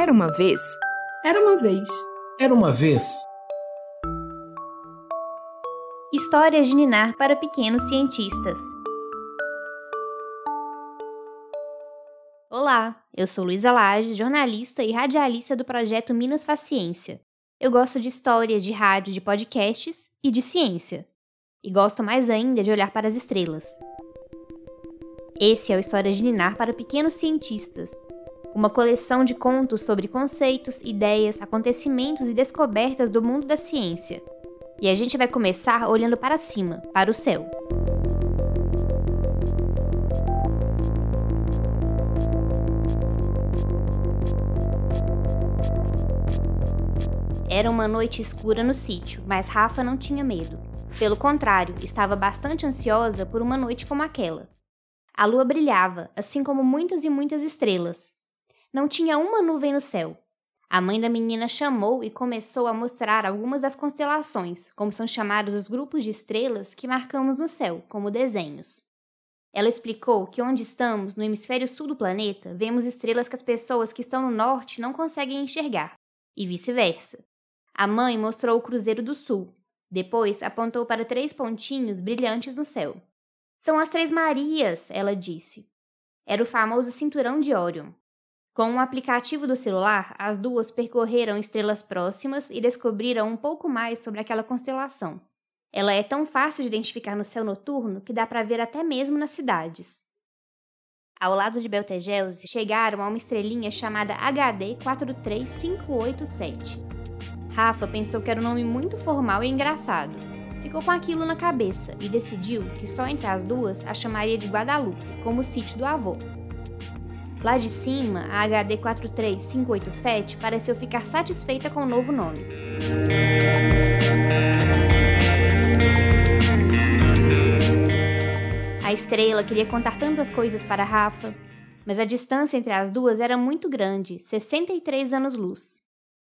Era uma vez. Era uma vez. Era uma vez. Histórias de Ninar para pequenos cientistas. Olá, eu sou Luísa Lage, jornalista e radialista do projeto Minas Faciência. Eu gosto de histórias de rádio, de podcasts e de ciência. E gosto mais ainda de olhar para as estrelas. Esse é o História de Ninar para pequenos cientistas, uma coleção de contos sobre conceitos, ideias, acontecimentos e descobertas do mundo da ciência. E a gente vai começar olhando para cima, para o céu. Era uma noite escura no sítio, mas Rafa não tinha medo. Pelo contrário, estava bastante ansiosa por uma noite como aquela. A lua brilhava, assim como muitas e muitas estrelas, não tinha uma nuvem no céu. A mãe da menina chamou e começou a mostrar algumas das constelações, como são chamados os grupos de estrelas que marcamos no céu, como desenhos. Ela explicou que onde estamos, no hemisfério sul do planeta, vemos estrelas que as pessoas que estão no norte não conseguem enxergar, e vice-versa. A mãe mostrou o Cruzeiro do Sul. Depois apontou para três pontinhos brilhantes no céu. São as Três Marias, ela disse. Era o famoso cinturão de Órion. Com um aplicativo do celular, as duas percorreram estrelas próximas e descobriram um pouco mais sobre aquela constelação. Ela é tão fácil de identificar no céu noturno que dá para ver até mesmo nas cidades. Ao lado de Betelgeuse, chegaram a uma estrelinha chamada HD 43587. Rafa pensou que era um nome muito formal e engraçado. Ficou com aquilo na cabeça e decidiu que só entre as duas a chamaria de Guadalupe, como o sítio do avô. Lá de cima, a HD 43587 pareceu ficar satisfeita com o novo nome. A estrela queria contar tantas coisas para Rafa, mas a distância entre as duas era muito grande 63 anos-luz.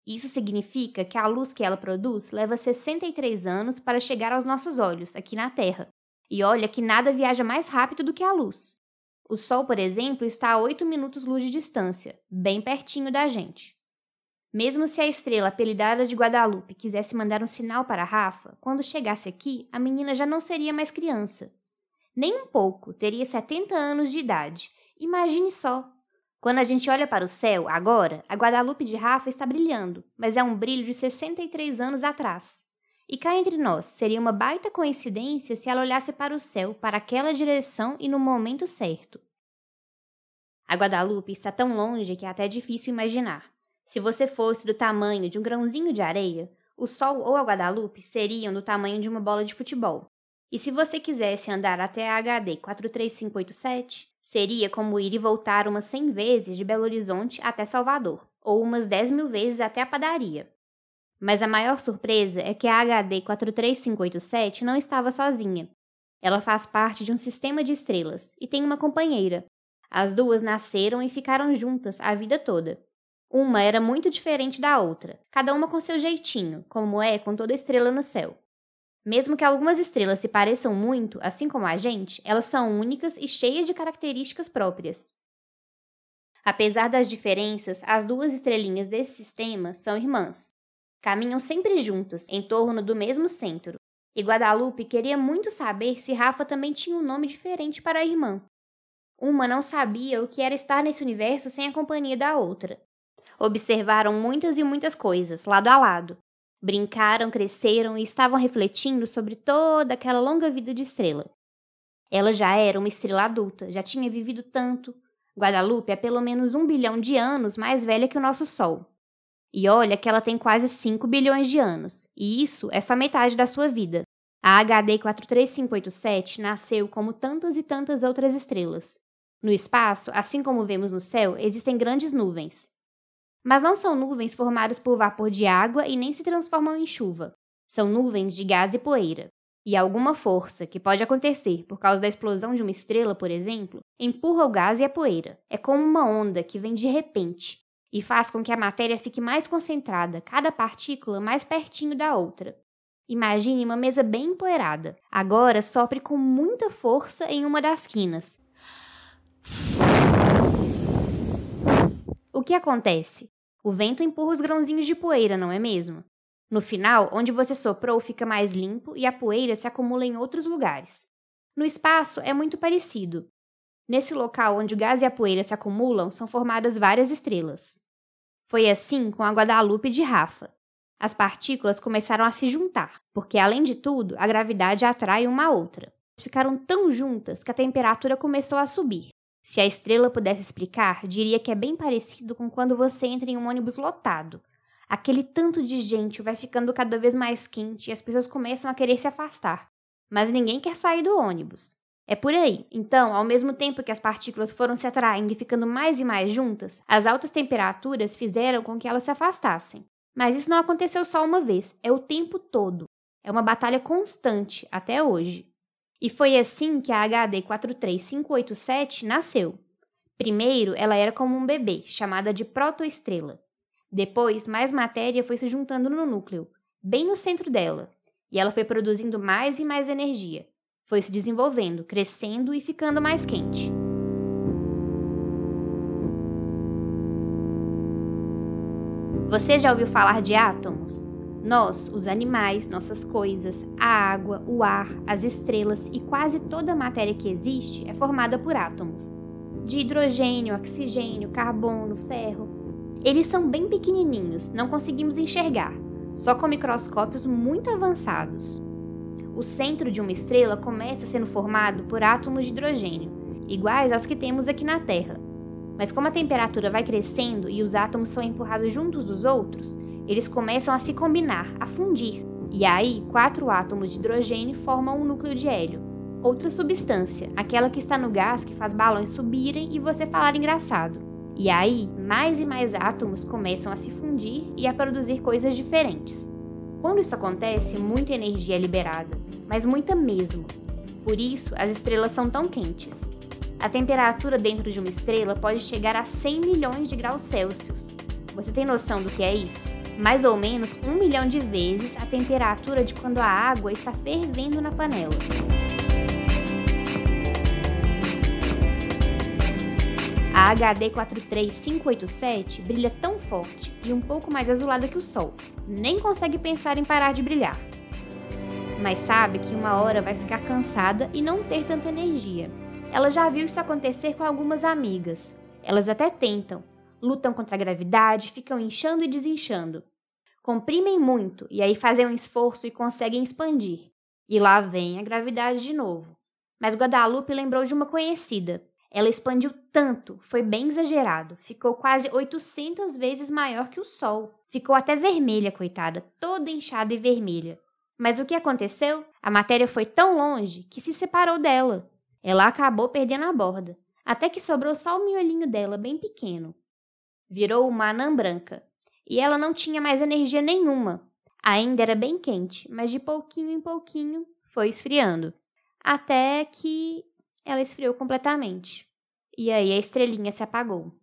Isso significa que a luz que ela produz leva 63 anos para chegar aos nossos olhos, aqui na Terra. E olha que nada viaja mais rápido do que a luz. O Sol, por exemplo, está a 8 minutos-luz de distância, bem pertinho da gente. Mesmo se a estrela apelidada de Guadalupe quisesse mandar um sinal para Rafa, quando chegasse aqui, a menina já não seria mais criança. Nem um pouco, teria 70 anos de idade. Imagine só. Quando a gente olha para o céu, agora, a Guadalupe de Rafa está brilhando, mas é um brilho de 63 anos atrás. E cá entre nós, seria uma baita coincidência se ela olhasse para o céu, para aquela direção e no momento certo. A Guadalupe está tão longe que é até difícil imaginar. Se você fosse do tamanho de um grãozinho de areia, o Sol ou a Guadalupe seriam do tamanho de uma bola de futebol. E se você quisesse andar até a HD 43587, seria como ir e voltar umas 100 vezes de Belo Horizonte até Salvador, ou umas 10 mil vezes até a padaria. Mas a maior surpresa é que a HD 43587 não estava sozinha. Ela faz parte de um sistema de estrelas e tem uma companheira. As duas nasceram e ficaram juntas a vida toda. Uma era muito diferente da outra, cada uma com seu jeitinho, como é com toda estrela no céu. Mesmo que algumas estrelas se pareçam muito, assim como a gente, elas são únicas e cheias de características próprias. Apesar das diferenças, as duas estrelinhas desse sistema são irmãs. Caminham sempre juntas, em torno do mesmo centro. E Guadalupe queria muito saber se Rafa também tinha um nome diferente para a irmã. Uma não sabia o que era estar nesse universo sem a companhia da outra. Observaram muitas e muitas coisas, lado a lado. Brincaram, cresceram e estavam refletindo sobre toda aquela longa vida de estrela. Ela já era uma estrela adulta, já tinha vivido tanto. Guadalupe é pelo menos um bilhão de anos mais velha que o nosso Sol. E olha que ela tem quase 5 bilhões de anos, e isso é só metade da sua vida. A HD 43587 nasceu como tantas e tantas outras estrelas. No espaço, assim como vemos no céu, existem grandes nuvens. Mas não são nuvens formadas por vapor de água e nem se transformam em chuva. São nuvens de gás e poeira. E alguma força, que pode acontecer por causa da explosão de uma estrela, por exemplo, empurra o gás e a poeira. É como uma onda que vem de repente, e faz com que a matéria fique mais concentrada, cada partícula mais pertinho da outra. Imagine uma mesa bem empoeirada. Agora sopre com muita força em uma das quinas. O que acontece? O vento empurra os grãozinhos de poeira, não é mesmo? No final, onde você soprou fica mais limpo e a poeira se acumula em outros lugares. No espaço é muito parecido. Nesse local onde o gás e a poeira se acumulam, são formadas várias estrelas. Foi assim com a Guadalupe de Rafa. As partículas começaram a se juntar, porque além de tudo, a gravidade atrai uma outra. Ficaram tão juntas que a temperatura começou a subir. Se a estrela pudesse explicar, diria que é bem parecido com quando você entra em um ônibus lotado. Aquele tanto de gente vai ficando cada vez mais quente e as pessoas começam a querer se afastar. Mas ninguém quer sair do ônibus. É por aí. Então, ao mesmo tempo que as partículas foram se atraindo e ficando mais e mais juntas, as altas temperaturas fizeram com que elas se afastassem. Mas isso não aconteceu só uma vez, é o tempo todo. É uma batalha constante até hoje. E foi assim que a HD 43587 nasceu. Primeiro, ela era como um bebê, chamada de protoestrela. Depois, mais matéria foi se juntando no núcleo, bem no centro dela, e ela foi produzindo mais e mais energia. Foi se desenvolvendo, crescendo e ficando mais quente. Você já ouviu falar de átomos? Nós, os animais, nossas coisas, a água, o ar, as estrelas e quase toda a matéria que existe é formada por átomos. De hidrogênio, oxigênio, carbono, ferro. Eles são bem pequenininhos, não conseguimos enxergar, só com microscópios muito avançados. O centro de uma estrela começa sendo formado por átomos de hidrogênio, iguais aos que temos aqui na Terra. Mas como a temperatura vai crescendo e os átomos são empurrados juntos dos outros, eles começam a se combinar, a fundir, e aí quatro átomos de hidrogênio formam um núcleo de hélio. Outra substância, aquela que está no gás que faz balões subirem e você falar engraçado. E aí, mais e mais átomos começam a se fundir e a produzir coisas diferentes. Quando isso acontece, muita energia é liberada, mas muita mesmo. Por isso, as estrelas são tão quentes. A temperatura dentro de uma estrela pode chegar a 100 milhões de graus Celsius. Você tem noção do que é isso? mais ou menos um milhão de vezes a temperatura de quando a água está fervendo na panela. HD 43587 brilha tão forte e um pouco mais azulada que o Sol, nem consegue pensar em parar de brilhar. Mas sabe que uma hora vai ficar cansada e não ter tanta energia. Ela já viu isso acontecer com algumas amigas. Elas até tentam, lutam contra a gravidade, ficam inchando e desinchando. Comprimem muito e aí fazem um esforço e conseguem expandir. E lá vem a gravidade de novo. Mas Guadalupe lembrou de uma conhecida. Ela expandiu tanto, foi bem exagerado. Ficou quase 800 vezes maior que o Sol. Ficou até vermelha, coitada, toda inchada e vermelha. Mas o que aconteceu? A matéria foi tão longe que se separou dela. Ela acabou perdendo a borda, até que sobrou só o miolinho dela, bem pequeno virou uma anã branca, e ela não tinha mais energia nenhuma. Ainda era bem quente, mas de pouquinho em pouquinho foi esfriando, até que ela esfriou completamente. E aí a estrelinha se apagou.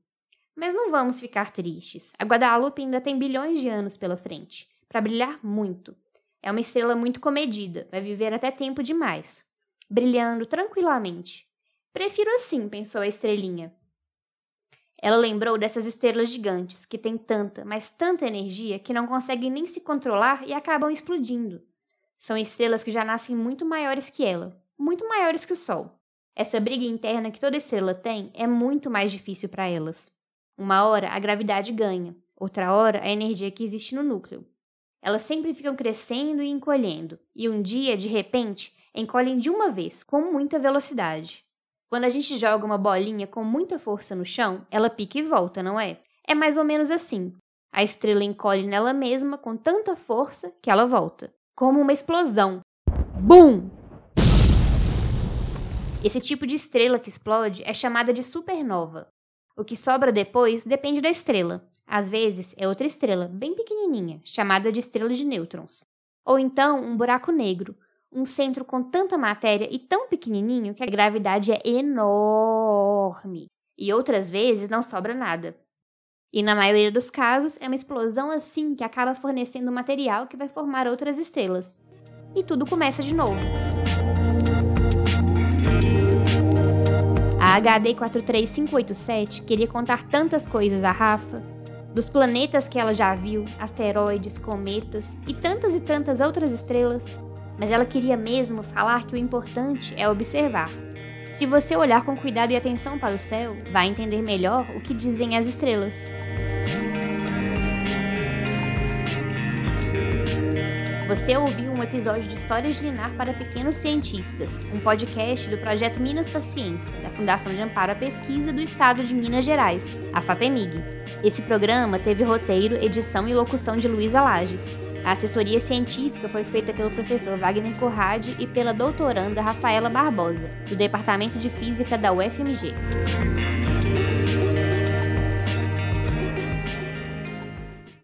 Mas não vamos ficar tristes. A Guadalupe ainda tem bilhões de anos pela frente, para brilhar muito. É uma estrela muito comedida, vai viver até tempo demais, brilhando tranquilamente. Prefiro assim, pensou a estrelinha, ela lembrou dessas estrelas gigantes, que têm tanta, mas tanta energia que não conseguem nem se controlar e acabam explodindo. São estrelas que já nascem muito maiores que ela, muito maiores que o Sol. Essa briga interna que toda estrela tem é muito mais difícil para elas. Uma hora a gravidade ganha, outra hora a energia que existe no núcleo. Elas sempre ficam crescendo e encolhendo, e um dia, de repente, encolhem de uma vez, com muita velocidade. Quando a gente joga uma bolinha com muita força no chão, ela pica e volta, não é? É mais ou menos assim. A estrela encolhe nela mesma com tanta força que ela volta. Como uma explosão. Bum! Esse tipo de estrela que explode é chamada de supernova. O que sobra depois depende da estrela. Às vezes é outra estrela, bem pequenininha, chamada de estrela de nêutrons. Ou então um buraco negro, um centro com tanta matéria e tão pequenininho que a gravidade é enorme. E outras vezes não sobra nada. E na maioria dos casos é uma explosão assim que acaba fornecendo material que vai formar outras estrelas. E tudo começa de novo. A HD 43587 queria contar tantas coisas a Rafa, dos planetas que ela já viu, asteroides, cometas e tantas e tantas outras estrelas, mas ela queria mesmo falar que o importante é observar. Se você olhar com cuidado e atenção para o céu, vai entender melhor o que dizem as estrelas. Você ouviu um episódio de Histórias de Linar para Pequenos Cientistas, um podcast do projeto Minas Paciência, da Fundação de Amparo à Pesquisa do Estado de Minas Gerais, a FAPEMIG. Esse programa teve roteiro, edição e locução de Luísa Lages. A assessoria científica foi feita pelo professor Wagner Corrade e pela doutoranda Rafaela Barbosa, do Departamento de Física da UFMG.